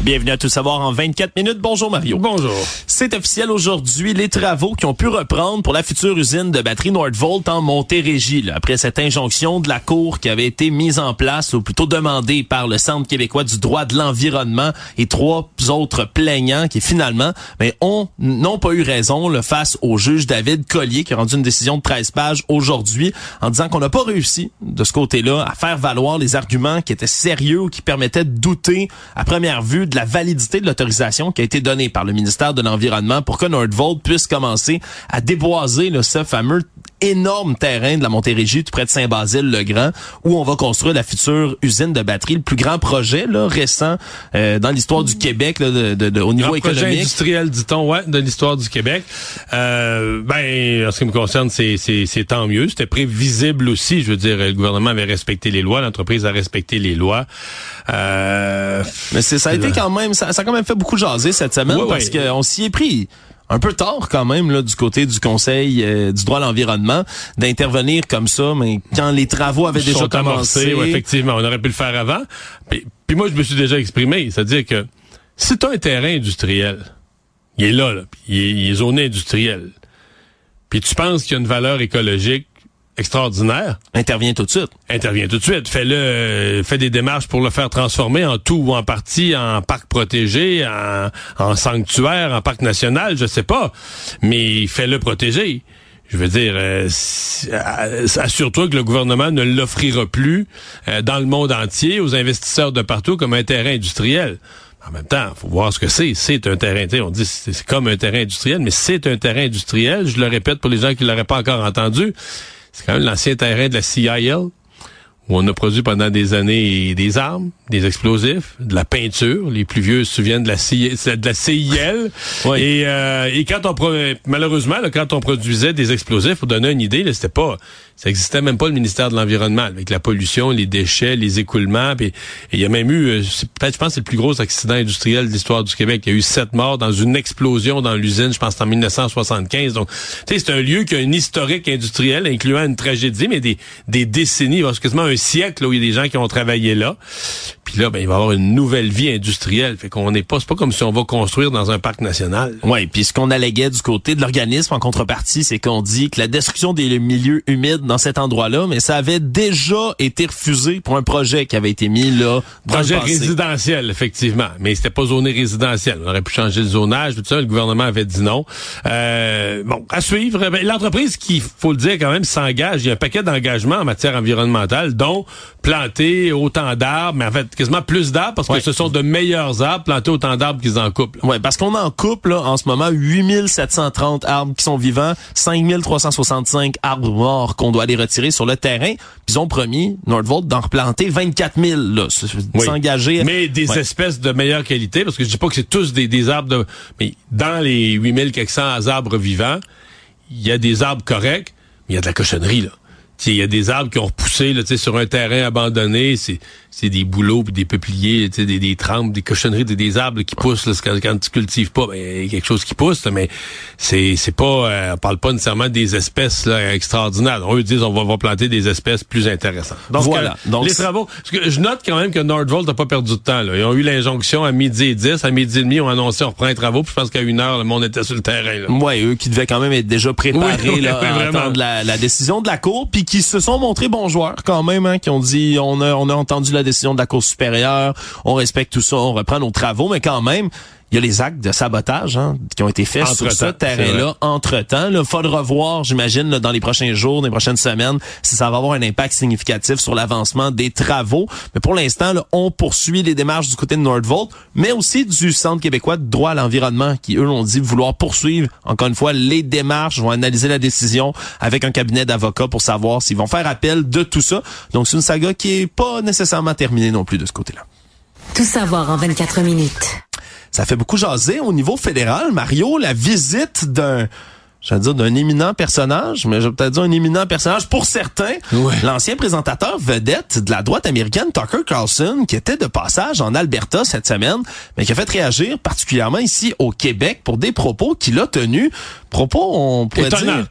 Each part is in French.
Bienvenue à Tout savoir en 24 minutes. Bonjour Mario. Bonjour. C'est officiel aujourd'hui, les travaux qui ont pu reprendre pour la future usine de batterie Nordvolt en Montérégie. Là, après cette injonction de la Cour qui avait été mise en place, ou plutôt demandée par le Centre québécois du droit de l'environnement et trois autres plaignants qui finalement mais ont n'ont pas eu raison le face au juge David Collier qui a rendu une décision de 13 pages aujourd'hui en disant qu'on n'a pas réussi de ce côté-là à faire valoir les arguments qui étaient sérieux ou qui permettaient de douter à première vue de la validité de l'autorisation qui a été donnée par le ministère de l'Environnement pour que Nordvolt puisse commencer à déboiser là, ce fameux énorme terrain de la Montérégie, tout près de Saint-Basile-le-Grand, où on va construire la future usine de batterie, le plus grand projet là, récent euh, dans l'histoire du Québec là, de, de, de, au niveau grand économique. projet industriel, dit-on, ouais, de l'histoire du Québec. Euh, ben, en ce qui me concerne, c'est, c'est, c'est tant mieux. C'était prévisible aussi. Je veux dire, le gouvernement avait respecté les lois, l'entreprise a respecté les lois. Euh, Mais c'est, ça a été quand même, ça, ça a quand même fait beaucoup jaser cette semaine parce qu'on s'y est pris un peu tard quand même là du côté du Conseil euh, du droit à l'environnement d'intervenir comme ça, mais quand les travaux avaient déjà sont commencé. amorcés, ouais, effectivement, on aurait pu le faire avant. Puis, puis moi, je me suis déjà exprimé, c'est-à-dire que si tu as un terrain industriel, il est là, là puis il, est, il est zoné industriel, puis tu penses qu'il y a une valeur écologique extraordinaire, intervient tout de suite. interviens tout de suite. Fais-le, euh, fais des démarches pour le faire transformer en tout ou en partie en parc protégé, en, en sanctuaire, en parc national, je sais pas. Mais fais-le protéger. Je veux dire, euh, euh, assure-toi que le gouvernement ne l'offrira plus euh, dans le monde entier aux investisseurs de partout comme un terrain industriel. En même temps, faut voir ce que c'est. C'est un terrain, on dit c'est c'est comme un terrain industriel, mais c'est un terrain industriel. Je le répète pour les gens qui l'auraient pas encore entendu. C'est quand même l'ancien terrain de la CIL, où on a produit pendant des années des armes, des explosifs, de la peinture. Les plus vieux se souviennent de la, CI de la CIL. Oui. Et, euh, et quand on malheureusement, là, quand on produisait des explosifs, pour donner une idée, c'était pas, ça existait même pas le ministère de l'environnement avec la pollution, les déchets, les écoulements. Puis et il y a même eu, euh, peut-être, je pense, c'est le plus gros accident industriel de l'histoire du Québec. Il y a eu sept morts dans une explosion dans l'usine. Je pense en 1975. Donc, tu sais, c'est un lieu qui a un historique industriel, incluant une tragédie, mais des, des décennies, quasiment un siècle, là, où il y a des gens qui ont travaillé là. Puis là, ben, il va y avoir une nouvelle vie industrielle. Fait qu'on n'est pas, c'est pas comme si on va construire dans un parc national. Oui, puis ce qu'on alléguait du côté de l'organisme en contrepartie, c'est qu'on dit que la destruction des milieux humides dans cet endroit-là, mais ça avait déjà été refusé pour un projet qui avait été mis là. dans Projet le résidentiel, effectivement, mais c'était pas zoné résidentiel. On aurait pu changer le zonage, tout ça. Le gouvernement avait dit non. Euh, bon, à suivre. Ben, L'entreprise qui, faut le dire quand même, s'engage. Il y a un paquet d'engagements en matière environnementale, dont planter autant d'arbres, mais en fait quasiment plus d'arbres parce Ouais. que ce sont de meilleurs arbres, planter autant d'arbres qu'ils en coupent. Ouais, parce qu'on en coupe là, en ce moment 8730 arbres qui sont vivants, 5365 arbres morts qu'on doit aller retirer sur le terrain. Puis ils ont promis Nordvolt d'en replanter 24 000 là, Oui. s'engager. Mais des Ouais. espèces de meilleure qualité, parce que je dis pas que c'est tous des, des arbres de... Mais dans les 8400 arbres vivants, il y a des arbres corrects, mais il y a de la cochonnerie, là. Il y a des arbres qui ont repoussé là, sur un terrain abandonné, c'est c'est des bouleaux puis des peupliers, des, des trempes, des cochonneries, des, des arbres qui poussent là, quand, quand tu cultives pas, ben, il y a quelque chose qui pousse, là, mais c'est c'est pas, euh, on parle pas nécessairement des espèces là, extraordinaires. Eux disent on va, va planter des espèces plus intéressantes. Donc, Voilà. euh, Donc, les travaux. Parce que je note quand même que Nordvolt n'a pas perdu de temps. Là. Ils ont eu l'injonction à midi et 10. À midi et demi, on a annoncé on reprend les travaux. Puis je pense qu'à une heure, le monde était sur le terrain. Là. Ouais, eux qui devaient quand même être déjà préparés Oui, oui, là, oui, à la, la décision de la Cour, puis qui se sont montrés bons joueurs quand même, hein, qui ont dit on a, on a entendu la décision de la Cour supérieure, on respecte tout ça, on reprend nos travaux, mais quand même, il y a les actes de sabotage hein, qui ont été faits sur ce terrain-là entre-temps. Il faudra voir, j'imagine, là, dans les prochains jours, dans les prochaines semaines, si ça va avoir un impact significatif sur l'avancement des travaux. Mais pour l'instant, là, on poursuit les démarches du côté de Nordvolt, mais aussi du Centre québécois de droit à l'environnement, qui, eux, ont dit vouloir poursuivre, encore une fois, les démarches, vont analyser la décision avec un cabinet d'avocats pour savoir s'ils vont faire appel de tout ça. Donc, c'est une saga qui est pas nécessairement terminée non plus de ce côté-là. Tout savoir en 24 minutes. Ça fait beaucoup jaser au niveau fédéral, Mario, la visite d'un j'allais dire d'un éminent personnage, mais je vais peut-être dire un éminent personnage pour certains. L'ancien présentateur vedette de la droite américaine, Tucker Carlson, qui était de passage en Alberta cette semaine, mais qui a fait réagir particulièrement ici au Québec pour des propos qu'il a tenus. Propos, on pourrait dire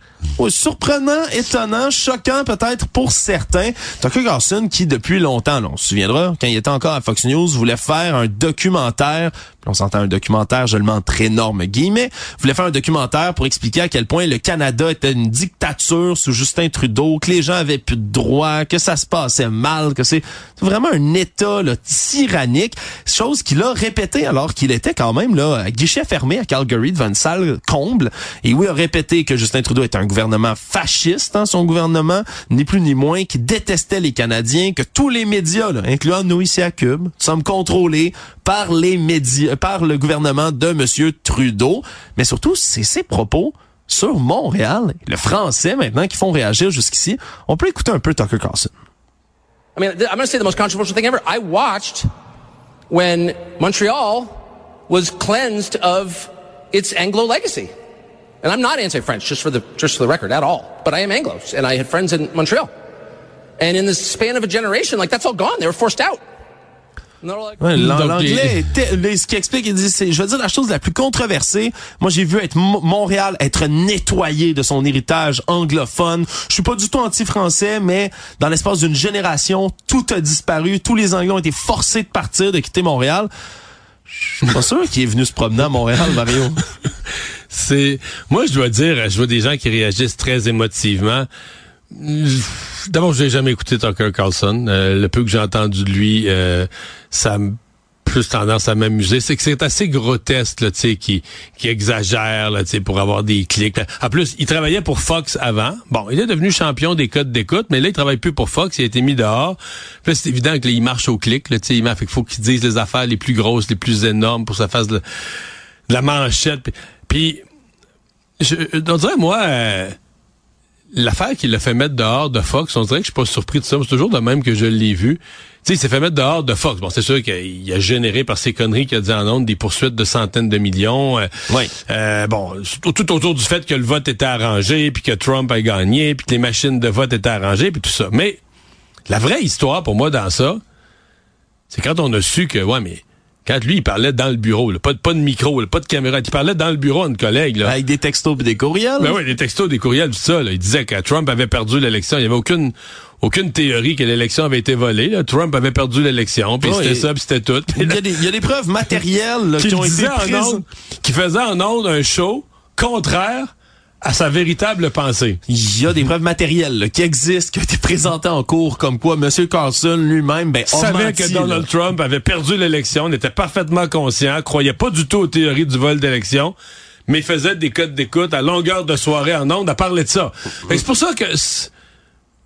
surprenant, étonnant, choquant peut-être pour certains. Tucker Carlson qui depuis longtemps, on se souviendra, quand il était encore à Fox News, voulait faire un documentaire, on s'entend un documentaire, je le mets entre énormes guillemets, voulait faire un documentaire pour expliquer à quel point le Canada était une dictature sous Justin Trudeau, que les gens avaient plus de droits, que ça se passait mal, que c'est vraiment un état là, tyrannique, chose qu'il a répété alors qu'il était quand même là à guichet fermé à Calgary devant une salle comble. Et oui, a répété que Justin Trudeau était un gouvernement fasciste, hein, son gouvernement, ni plus ni moins, qui détestait les Canadiens, que tous les médias, là, incluant nous ici à Cube, sommes contrôlés par les médias, par le gouvernement de Monsieur Trudeau. Mais surtout, c'est ses propos sur Montréal, le français maintenant, qui font réagir jusqu'ici. On peut écouter un peu Tucker Carlson. I mean, I'm going to say the most controversial thing ever. I watched when Montreal was cleansed of its Anglo legacy. And I'm not anti-French, just for the just for the record, at all. But I am Anglo, and I had friends in Montreal. And in the span of a generation, like that's all gone. They were forced out. L'anglais, ce qui explique, il dit, je veux dire la chose la plus controversée. Moi, j'ai vu être Montréal être nettoyé de son héritage anglophone. Je suis pas du tout anti-français, mais dans l'espace d'une génération, tout a disparu. Tous les Anglais ont été forcés de partir, de quitter Montréal. Je suis pas sûr qu'il est venu se promener à Montréal, Mario. C'est, moi, je dois dire, je vois des gens qui réagissent très émotivement. D'abord, je n'ai jamais écouté Tucker Carlson. Euh, le peu que j'ai entendu de lui, euh, ça me plus tendance à m'amuser, c'est que c'est assez grotesque, là, tu sais, qui, qui exagère, là, tu sais, pour avoir des clics. En plus, il travaillait pour Fox avant. Bon, il est devenu champion des codes d'écoute, mais là, il travaille plus pour Fox, il a été mis dehors. Puis c'est évident qu'il marche au clic, là, tu sais, il fait qu'il faut qu'il dise les affaires les plus grosses, les plus énormes pour que ça fasse de, la manchette. Je, on dirait, moi, euh, l'affaire qui l'a fait mettre dehors de Fox, on dirait que je suis pas surpris de ça. C'est toujours de même que je l'ai vu. Tu sais, il s'est fait mettre dehors de Fox. Bon, c'est sûr qu'il a généré par ses conneries qu'il a dit en ondes des poursuites de centaines de millions. Euh, oui. Euh, bon, tout autour du fait que le vote était arrangé, puis que Trump a gagné, puis que les machines de vote étaient arrangées, puis tout ça. Mais la vraie histoire pour moi dans ça, c'est quand on a su que, ouais, mais quand lui, il parlait dans le bureau, pas, de, pas de micro, pas de caméra, il parlait dans le bureau à une collègue. Avec des textos et des courriels? Ben oui, des textos, des courriels, tout ça. Il disait que Trump avait perdu l'élection. Il n'y avait aucune aucune théorie que l'élection avait été volée. Trump avait perdu l'élection, puis c'était ça, puis c'était tout. Il y, a des, preuves matérielles qui, ont été prises. qui faisaient en ondes un show contraire à sa véritable pensée. Il y a des preuves matérielles qui existent, qui ont été présentées en cours, comme quoi M. Carlson lui-même ben, savait que Donald Trump avait perdu l'élection, n'était parfaitement conscient, croyait pas du tout aux théories du vol d'élection, mais faisait des codes d'écoute à longueur de soirée en ondes à parler de ça. C'est pour ça que...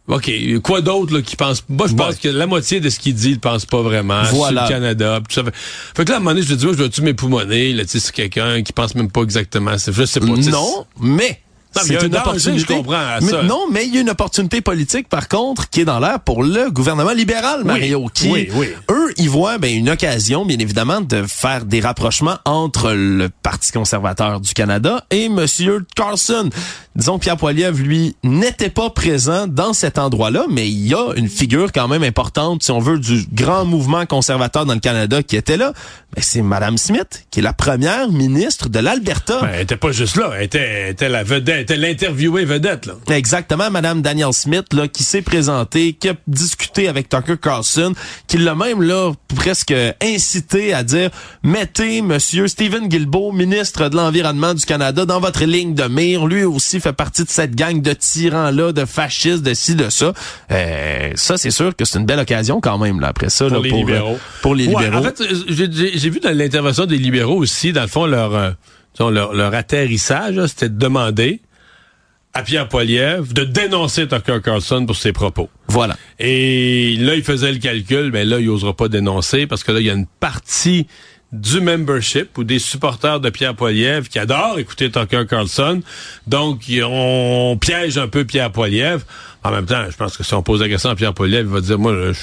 OK, quoi d'autre qui pense Moi, je pense que la moitié de ce qu'il dit, il pense pas vraiment voilà. sur le Canada. ça fait... que là, à un moment donné, je me dis, je dois-tu m'époumoner, là, tu sais, c'est quelqu'un qui pense même pas exactement. Je sais pas. Non, mais c'est une opportunité. Je comprends non, mais il y a une opportunité politique, par contre, qui est dans l'air pour le gouvernement libéral, Mario, qui, eux, ils voient ben, une occasion, bien évidemment, de faire des rapprochements entre le Parti conservateur du Canada et Monsieur Carlson. Disons Pierre Poilievre, lui, n'était pas présent dans cet endroit-là, mais il y a une figure quand même importante, si on veut, du grand mouvement conservateur dans le Canada qui était là. Ben, c'est Madame Smith, qui est la première ministre de l'Alberta. Ben, elle était pas juste là, elle était, elle était la vedette était l'interviewée vedette. Là. Exactement, Madame Danielle Smith, là, qui s'est présentée, qui a discuté avec Tucker Carlson, qui l'a même là presque incité à dire mettez Monsieur Stephen Guilbeault, ministre de l'Environnement du Canada, dans votre ligne de mire. Lui aussi fait partie de cette gang de tyrans-là, de fascistes, de ci, de ça. Euh, ça, c'est sûr que c'est une belle occasion quand même, là, après ça. Pour les libéraux. pour les libéraux. En fait, j'ai vu dans l'intervention des libéraux aussi, dans le fond, leur, euh, leur, leur atterrissage, c'était de demander à Pierre Poilievre de dénoncer Tucker Carlson pour ses propos. Voilà. Et là, il faisait le calcul, mais là, il n'osera pas dénoncer parce que là, il y a une partie du membership ou des supporters de Pierre Poilievre qui adorent écouter Tucker Carlson. Donc, on piège un peu Pierre Poilievre. En même temps, je pense que si on pose la question à Pierre Poilievre, il va dire, moi, je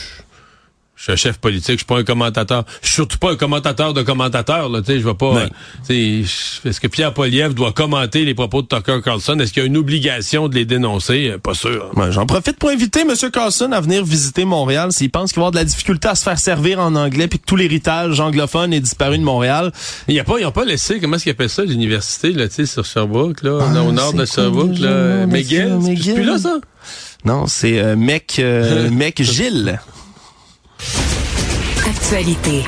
Je suis un chef politique, je suis pas un commentateur. Je suis surtout pas un commentateur de commentateurs, là, tu sais, je vais pas, est-ce que Pierre Poliev doit commenter les propos de Tucker Carlson? Est-ce qu'il y a une obligation de les dénoncer? Pas sûr. J'en profite pour inviter M. Carlson à venir visiter Montréal s'il pense qu'il va avoir de la difficulté à se faire servir en anglais puis que tout l'héritage anglophone est disparu de Montréal. Il y a pas, ils ont pas laissé, comment est-ce qu'ils appellent ça, l'université, là, tu sais, sur Sherbrooke, là, ah, au nord de Sherbrooke, là, McGill. C'est plus là, ça? Non, c'est euh, Mec, euh, Mec Gilles. Actualité.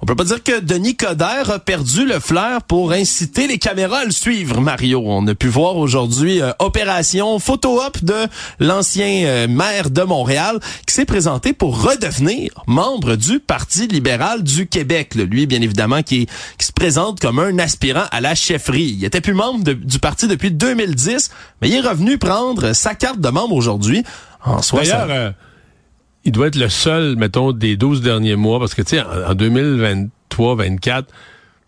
On peut pas dire que Denis Coderre a perdu le flair pour inciter les caméras à le suivre, Mario. On a pu voir aujourd'hui euh, opération photo-op de l'ancien euh, maire de Montréal qui s'est présenté pour redevenir membre du Parti libéral du Québec. lui, bien évidemment, qui, qui, se présente comme un aspirant à la chefferie. Il était plus membre du parti depuis 2010, mais il est revenu prendre sa carte de membre aujourd'hui. En soi, D'ailleurs, il doit être le seul, mettons, des 12 derniers mois, parce que, tu sais, en, en 2023,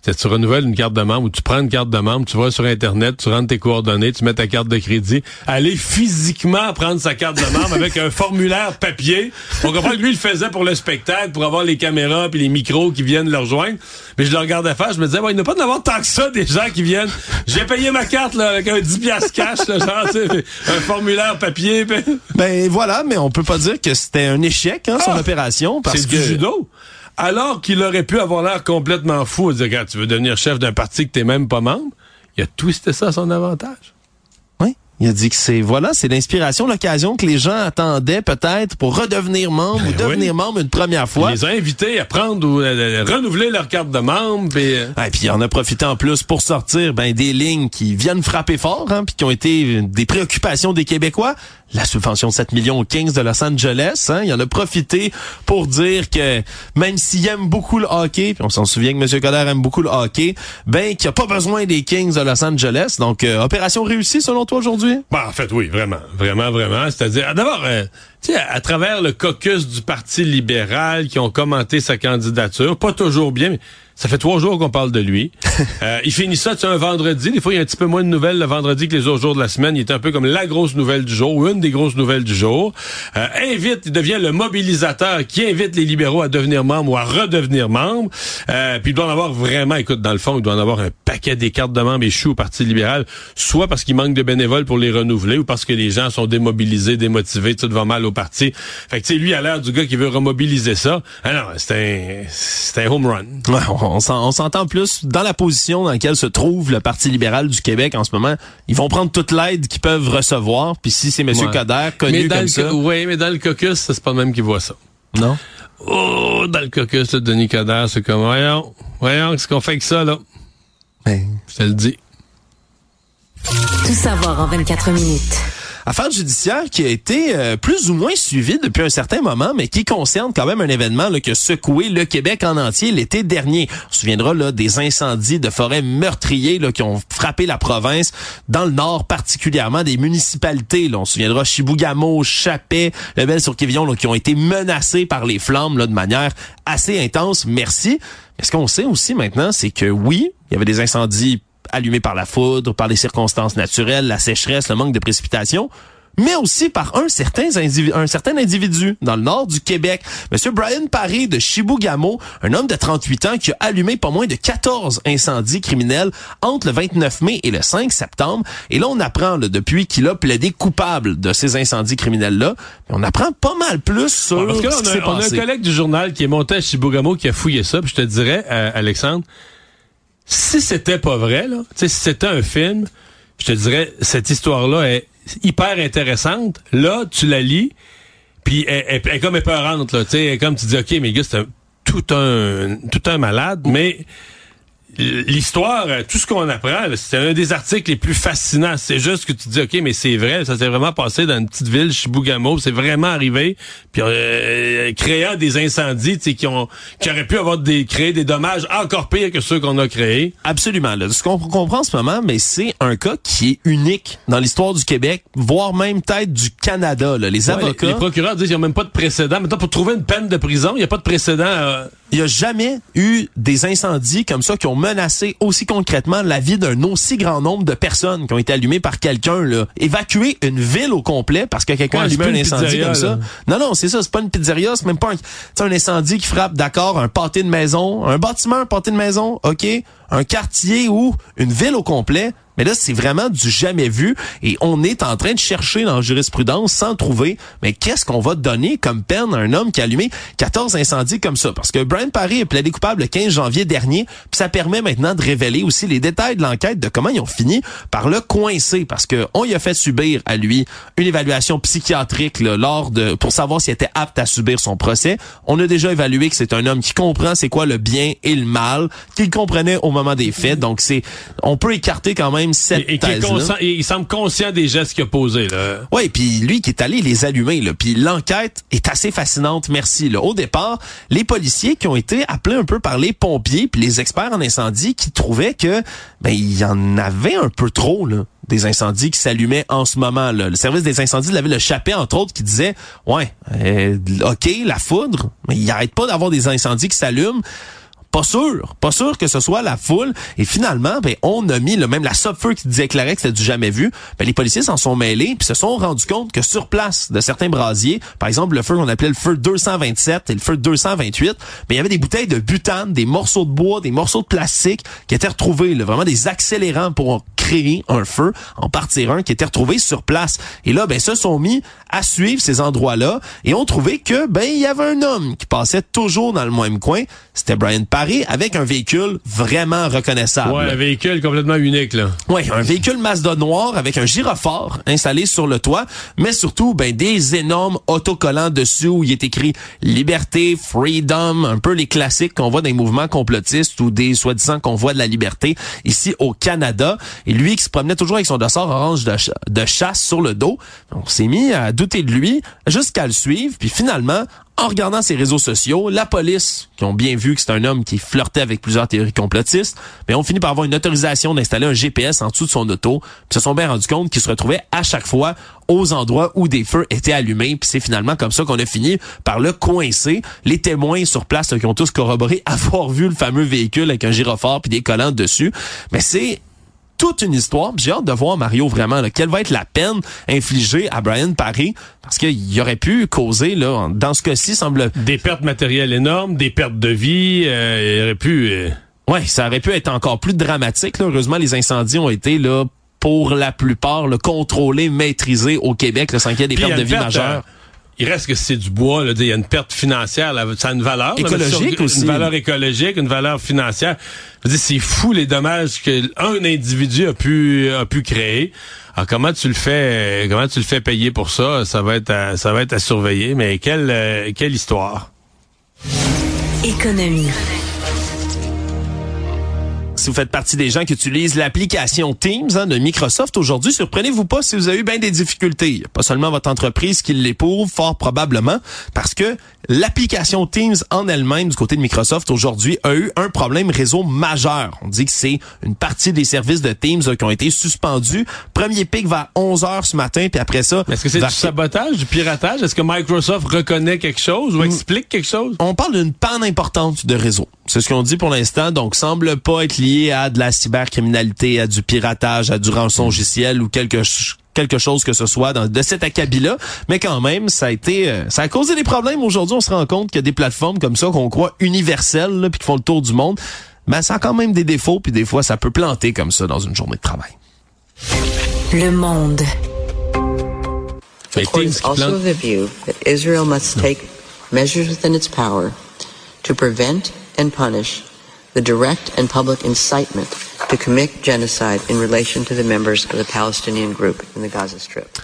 24 tu renouvelles une carte de membre ou tu prends une carte de membre, tu vas sur Internet, tu rentres tes coordonnées, tu mets ta carte de crédit, aller physiquement prendre sa carte de membre avec un formulaire papier. On comprend que lui, il le faisait pour le spectacle, pour avoir les caméras puis les micros qui viennent le rejoindre. Mais je le regardais faire, je me disais, ouais, il n'y a pas d'en avoir tant que ça des gens qui viennent. J'ai payé ma carte là, avec un 10 piastres cash, là, genre, un formulaire papier. Ben voilà, mais on peut pas dire que c'était un échec, hein, son ah! opération. C'est du judo alors qu'il aurait pu avoir l'air complètement fou, dire, tu veux devenir chef d'un parti que t'es même pas membre, il a twisté ça à son avantage. Il a dit que c'est voilà, c'est l'inspiration, l'occasion que les gens attendaient peut-être pour redevenir membre ou ben devenir membre une première fois. Il les a invités à prendre ou à renouveler leur carte de membre. Et, euh, puis il en a profité en plus pour sortir ben, des lignes qui viennent frapper fort, hein, puis qui ont été des préoccupations des Québécois la subvention de 7 millions aux Kings de Los Angeles. Hein, il en a profité pour dire que même s'il aime beaucoup le hockey, puis on s'en souvient que M. Coder aime beaucoup le hockey, ben qu'il a pas besoin des Kings de Los Angeles. Donc, euh, opération réussie selon toi aujourd'hui? Ben, en fait, oui, vraiment. Vraiment, vraiment. C'est-à-dire, d'abord... Euh, sais, à travers le caucus du Parti libéral qui ont commenté sa candidature, pas toujours bien, mais ça fait trois jours qu'on parle de lui. euh, il finit ça, tu un vendredi. Des fois, il y a un petit peu moins de nouvelles le vendredi que les autres jours de la semaine. Il est un peu comme la grosse nouvelle du jour, ou une des grosses nouvelles du jour. Euh, invite, il devient le mobilisateur qui invite les libéraux à devenir membres ou à redevenir membres. Euh, puis il doit en avoir vraiment, écoute, dans le fond, il doit en avoir un paquet des cartes de membres échoues au Parti libéral, soit parce qu'il manque de bénévoles pour les renouveler, ou parce que les gens sont démobilisés, démotivés, tout va mal au parti. Fait que, tu sais, lui, a l'air du gars qui veut remobiliser ça. Alors, ah c'est un, c'est un home run on s'entend plus dans la position dans laquelle se trouve le Parti libéral du Québec en ce moment. Ils vont prendre toute l'aide qu'ils peuvent recevoir. Puis si c'est M. Coder, connu comme ça... Oui, mais dans le caucus, c'est pas le même qui voit ça. Non? Oh, dans le caucus, là, Denis Coder, c'est comme, voyons, voyons, qu'est-ce qu'on fait avec ça, là? Ben, Je te le dis. Tout savoir en 24 minutes. Affaire judiciaire qui a été euh, plus ou moins suivie depuis un certain moment, mais qui concerne quand même un événement là, qui a secoué le Québec en entier l'été dernier. On se souviendra là, des incendies de forêts meurtriers là, qui ont frappé la province, dans le nord particulièrement, des municipalités. Là. On se souviendra Chibougamau, Chapet, Lebel-sur-Quévillon qui ont été menacés par les flammes là, de manière assez intense. Merci. Mais ce qu'on sait aussi maintenant, c'est que oui, il y avait des incendies allumé par la foudre, par les circonstances naturelles, la sécheresse, le manque de précipitation, mais aussi par un certain, un certain individu dans le nord du Québec. Monsieur Brian Paré de Chibougamau, un homme de 38 ans qui a allumé pas moins de 14 incendies criminels entre le 29 mai et le 5 septembre. Et là, on apprend depuis qu'il a plaidé coupable de ces incendies criminels-là. On apprend pas mal plus sur parce ce qui on, a, un collègue du journal qui est monté à Chibougamau qui a fouillé ça. Puis je te dirais, euh, Alexandre, si c'était pas vrai, là, si c'était un film, je te dirais, cette histoire-là est hyper intéressante. Là, tu la lis, puis elle, est comme épeurante, là, tu sais, comme tu dis, OK, mais gars, c'est tout un, tout un malade, mais l'histoire, euh, tout ce qu'on apprend, c'est un des articles les plus fascinants. C'est juste que tu dis, OK, mais c'est vrai, ça s'est vraiment passé dans une petite ville, Chibougamau, c'est vraiment arrivé, puis euh, créant des incendies qui ont qui auraient pu avoir des créé des dommages encore pires que ceux qu'on a créés. Absolument. Là. Ce qu'on comprend en ce moment, mais c'est un cas qui est unique dans l'histoire du Québec, voire même peut-être du Canada. Là. Les avocats... Les, procureurs disent qu'il n'y a même pas de précédent. Maintenant, pour trouver une peine de prison, il n'y a pas de précédent. Euh, il n'y a jamais eu des incendies comme ça qui ont menacer aussi concrètement la vie d'un aussi grand nombre de personnes qui ont été allumées par quelqu'un. là. Évacuer une ville au complet parce que quelqu'un a Ouais, allumé un incendie pizzeria, comme ça. là. Non, non, c'est ça. C'est pas une pizzeria. C'est même pas un, c'est un incendie qui frappe, d'accord, un pâté de maison, un bâtiment, un pâté de maison, OK, un quartier ou une ville au complet. Mais là, c'est vraiment du jamais vu et on est en train de chercher dans la jurisprudence sans trouver, mais qu'est-ce qu'on va donner comme peine à un homme qui a allumé 14 incendies comme ça? Parce que Brian Parry est plaidé coupable le 15 janvier dernier, puis ça permet maintenant de révéler aussi les détails de l'enquête de comment ils ont fini par le coincer parce que on y a fait subir à lui une évaluation psychiatrique là, lors de pour savoir s'il était apte à subir son procès. On a déjà évalué que c'est un homme qui comprend c'est quoi le bien et le mal, qu'il comprenait au moment des faits. Donc c'est on peut écarter quand même cette Et, et qui est thèse conscient- et il semble conscient des gestes qu'il a posés. Là. oui, puis lui qui est allé les allumer, là. Puis l'enquête est assez fascinante, merci. Là. Au départ, les policiers qui ont été appelés un peu par les pompiers puis les experts en incendie qui trouvaient que ben il y en avait un peu trop là des incendies qui s'allumaient en ce moment. Là. Le service des incendies de la ville de Chappé, entre autres, qui disait ouais, euh, ok, la foudre, mais il arrête pas d'avoir des incendies qui s'allument. Pas sûr, pas sûr que ce soit la foule. Et finalement, ben, on a mis le même la Subfeu qui déclarait que c'était du jamais vu. Ben, les policiers s'en sont mêlés puis se sont rendus compte que sur place de certains brasiers, par exemple le feu qu'on appelait le feu 227 et le feu 228, ben, il y avait des bouteilles de butane, des morceaux de bois, des morceaux de plastique qui étaient retrouvés, là, vraiment des accélérants pour créer un feu, en partir un qui était retrouvé sur place. Et là, ben, se sont mis à suivre ces endroits-là et ont trouvé que, ben, il y avait un homme qui passait toujours dans le même coin. C'était Brian Parry avec un véhicule vraiment reconnaissable. Ouais, un véhicule complètement unique. Là. Oui, un véhicule Mazda noir avec un gyrophare installé sur le toit, mais surtout ben des énormes autocollants dessus où il est écrit liberté, freedom, un peu les classiques qu'on voit dans les mouvements complotistes ou des soi-disant convois de la liberté ici au Canada. Et lui qui se promenait toujours avec son dossard orange de, de chasse sur le dos, on s'est mis à douter de lui jusqu'à le suivre, puis finalement en regardant ses réseaux sociaux, la police, qui ont bien vu que c'est un homme qui flirtait avec plusieurs théories complotistes, mais on finit par avoir une autorisation d'installer un GPS en dessous de son auto, puis se sont bien rendus compte qu'il se retrouvait à chaque fois aux endroits où des feux étaient allumés, puis c'est finalement comme ça qu'on a fini par le coincer. Les témoins sur place qui ont tous corroboré avoir vu le fameux véhicule avec un gyrophare puis des collants dessus, mais c'est toute une histoire. J'ai hâte de voir Mario vraiment là, quelle va être la peine infligée à Brian Parry parce qu'il aurait pu causer là dans ce cas-ci semble Des pertes matérielles énormes, des pertes de vie. euh, il aurait pu... euh, ouais, ça aurait pu être encore plus dramatique là. Heureusement les incendies ont été là pour la plupart le contrôlés, maîtrisés au Québec, le sans qu'il y ait des pertes de vie majeures. Euh, il reste que c'est du bois, là, il y a une perte financière, là, ça a une valeur. là, Écologique sur- aussi. Une valeur écologique, une valeur financière. Je veux dire, c'est fou les dommages qu'un individu a pu a pu créer. Alors comment tu le fais comment tu le fais payer pour ça? Ça va être à, ça va être à surveiller. Mais quelle euh, quelle histoire Économie. Si vous faites partie des gens qui utilisent l'application Teams hein, de Microsoft aujourd'hui, surprenez-vous pas si vous avez eu bien des difficultés. Pas seulement votre entreprise qui l'éprouve, fort probablement, parce que l'application Teams en elle-même du côté de Microsoft aujourd'hui a eu un problème réseau majeur. On dit que c'est une partie des services de Teams là, qui ont été suspendus. Premier pic vers 11 heures ce matin, puis après ça... Est-ce que c'est vers- du sabotage, du piratage? Est-ce que Microsoft reconnaît quelque chose ou explique quelque chose? On parle d'une panne importante de réseau. C'est ce qu'on dit pour l'instant, donc semble pas être lié à de la cybercriminalité, à du piratage, à du rançongiciel ou quelque quelque chose que ce soit dans, de cet acabit-là, mais quand même, ça a été, euh, ça a causé des problèmes. Aujourd'hui, on se rend compte qu'il y a des plateformes comme ça qu'on croit universelles, là, puis qui font le tour du monde. Ben, ça a quand même des défauts, puis des fois, ça peut planter comme ça dans une journée de travail. Le monde. Mais The court Teams is qui also plante- of the view that Israel must take measures within its power to prevent and punish the direct and public incitement to commit genocide in relation to the members of the Palestinian group in the Gaza Strip.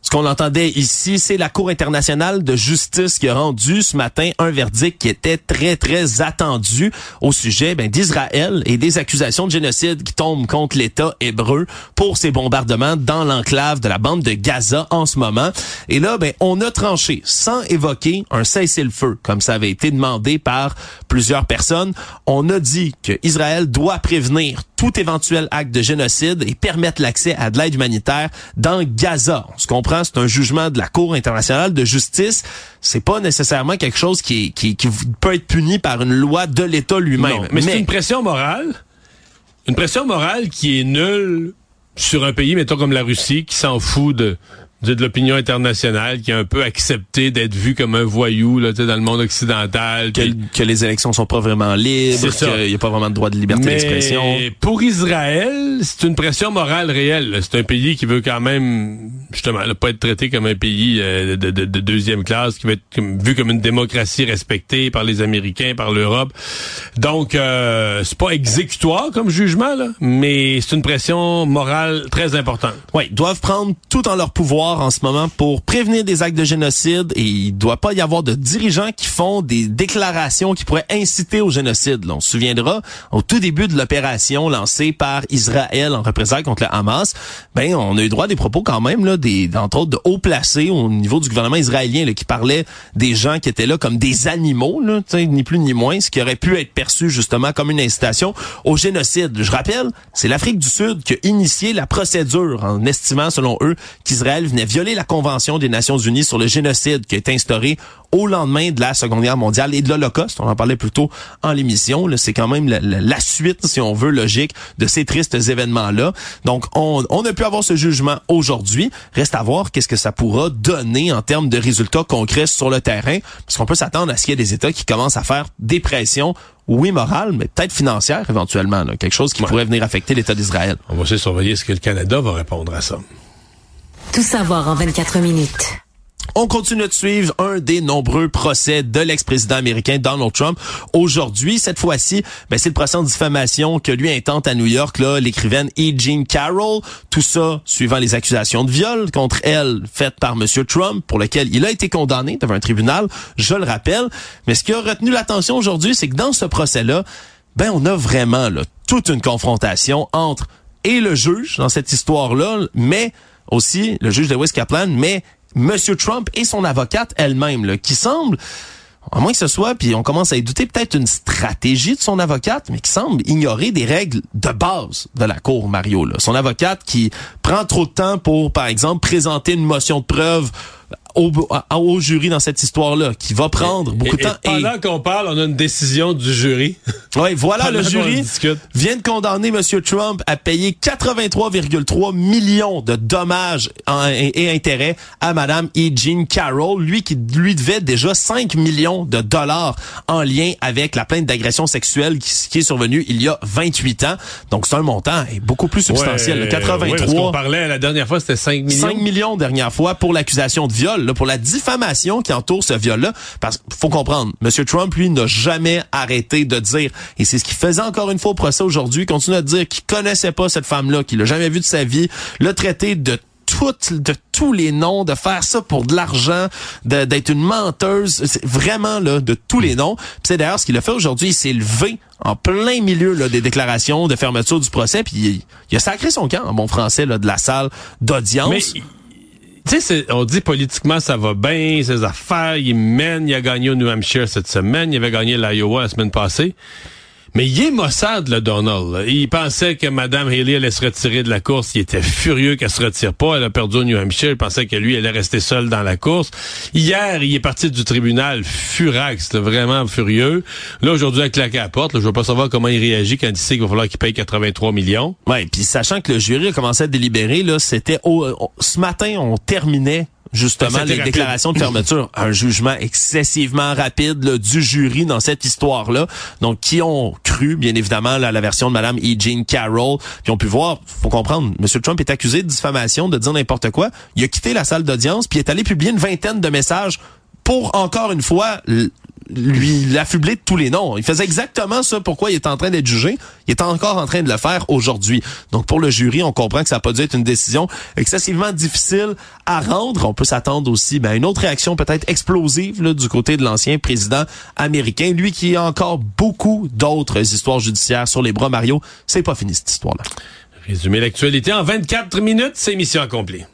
Ce qu'on entendait ici, c'est la Cour internationale de justice qui a rendu ce matin un verdict qui était très, très attendu au sujet ben, d'Israël et des accusations de génocide qui tombent contre l'État hébreu pour ces bombardements dans l'enclave de la bande de Gaza en ce moment. Et là, ben, on a tranché sans évoquer un cessez-le-feu, comme ça avait été demandé par plusieurs personnes. On a dit que Israël doit prévenir tout éventuel acte de génocide et permettre l'accès à de l'aide humanitaire dans Gaza. C'est un jugement de la Cour internationale de justice. C'est pas nécessairement quelque chose qui, est- qui, qui peut être puni par une loi de l'État lui-même. Non, mais, c'est une pression morale. une pression morale qui est nulle sur un pays, mettons comme la Russie, qui s'en fout de de, l'opinion internationale qui a un peu accepté d'être vu comme un voyou là, dans le monde occidental. Que, que les élections sont pas vraiment libres, qu'il n'y a pas vraiment de droit de liberté d'expression. Pour Israël, c'est une pression morale réelle. C'est un pays qui veut quand même justement ne pas être traité comme un pays euh, de, de, de, deuxième classe, qui veut être vu comme une démocratie respectée par les Américains, par l'Europe. Donc euh, c'est pas exécutoire comme jugement, là, mais c'est une pression morale très importante. Oui, doivent prendre tout en leur pouvoir en ce moment pour prévenir des actes de génocide et il doit pas y avoir de dirigeants qui font des déclarations qui pourraient inciter au génocide. on se souviendra, au tout début de l'opération lancée par Israël en représailles contre le Hamas, ben on a eu droit à des propos quand même là, des entre autres de haut placés au niveau du gouvernement israélien là, qui parlaient des gens qui étaient là comme des animaux, là, ni plus ni moins, ce qui aurait pu être perçu justement comme une incitation au génocide. Je rappelle, c'est l'Afrique du Sud qui a initié la procédure en estimant selon eux qu'Israël venait violer la Convention des Nations Unies sur le génocide qui a été instaurée au lendemain de la Seconde Guerre mondiale et de l'Holocauste. On en parlait plus tôt en l'émission. C'est quand même la, suite, si on veut, logique de ces tristes événements-là. Donc, on, on a pu avoir ce jugement aujourd'hui. Reste à voir qu'est-ce que ça pourra donner en termes de résultats concrets sur le terrain, parce qu'on peut s'attendre à ce qu'il y ait des États qui commencent à faire des pressions oui morales, mais peut-être financières éventuellement, quelque chose qui pourrait venir affecter l'État d'Israël. On va essayer surveiller ce que le Canada va répondre à ça. Tout savoir en 24 minutes. On continue de suivre un des nombreux procès de l'ex-président américain Donald Trump. Aujourd'hui, cette fois-ci, ben, c'est le procès en diffamation que lui intente à New York, là, l'écrivaine E. Jean Carroll. Tout ça suivant les accusations de viol contre elle faites par Monsieur Trump, pour lequel il a été condamné devant un tribunal, je le rappelle. Mais ce qui a retenu l'attention aujourd'hui, c'est que dans ce procès-là, ben, on a vraiment là, toute une confrontation entre et le juge dans cette histoire-là, mais aussi le juge de West Kaplan, mais Monsieur Trump et son avocate elle-même, qui semble à moins que ce soit, puis on commence à y douter, peut-être une stratégie de son avocate, mais qui semble ignorer des règles de base de la Cour, Mario. Son avocate qui prend trop de temps pour, par exemple, présenter une motion de preuve au, au, jury dans cette histoire-là, qui va prendre beaucoup de temps. Et pendant qu'on parle, on a une décision du jury. Oui, voilà, le jury vient de condamner M. Trump à payer 83,3 millions de dommages et, intérêts à Mme E. Jean Carroll, lui qui lui devait déjà 5 millions de dollars en lien avec la plainte d'agression sexuelle qui, est survenue il y a 28 ans. Donc c'est un montant beaucoup plus substantiel. Ouais, 83. on parlait la dernière fois, c'était 5 millions. 5 millions dernière fois pour l'accusation de viol pour la diffamation qui entoure ce viol-là. Parce qu'il faut comprendre, M. Trump, lui, n'a jamais arrêté de dire, et c'est ce qu'il faisait encore une fois au procès aujourd'hui, continue à dire qu'il connaissait pas cette femme-là, qu'il l'a jamais vue de sa vie, l'a traité de de tous les noms, de faire ça pour de l'argent, d'être une menteuse, vraiment là de tous les noms. c'est d'ailleurs ce qu'il a fait aujourd'hui, il s'est levé en plein milieu là, des déclarations de fermeture du procès, puis il, il, a sacré son camp en bon français là, de la salle d'audience tu sais, on dit politiquement ça va bien, ses affaires, il mène, il a gagné au New Hampshire cette semaine, il avait gagné l'Iowa la semaine passée. Mais il est Mossad, le Donald. Il pensait que Mme Haley allait se retirer de la course. Il était furieux qu'elle se retire pas. Elle a perdu au New Hampshire. Il pensait que lui, elle allait rester seule dans la course. Hier, il est parti du tribunal furax, vraiment furieux. Là, aujourd'hui, il a claqué à la porte. je veux pas savoir comment il réagit quand il sait qu'il va falloir qu'il paye 83 millions. Ouais, puis sachant que le jury a commencé à délibérer, là, c'était ce matin, on terminait justement les déclarations de fermeture. Un jugement excessivement rapide du jury dans cette histoire-là. Donc, qui ont cru, bien évidemment, la version de Madame E. Jean Carroll, puis ont pu voir, faut comprendre, M. Trump est accusé de diffamation, de dire n'importe quoi. Il a quitté la salle d'audience, puis est allé publier une vingtaine de messages pour, encore une fois, lui l'affubler de tous les noms. Il faisait exactement ça pourquoi il est en train d'être jugé. Il est encore en train de le faire aujourd'hui. Donc pour le jury, on comprend que ça n'a pas dû être une décision excessivement difficile à rendre. On peut s'attendre aussi ben, à une autre réaction peut-être explosive du côté de l'ancien président américain. Lui qui a encore beaucoup d'autres histoires judiciaires sur les bras, Mario. C'est pas fini cette histoire-là. Résumer l'actualité en 24 minutes, c'est mission accomplie.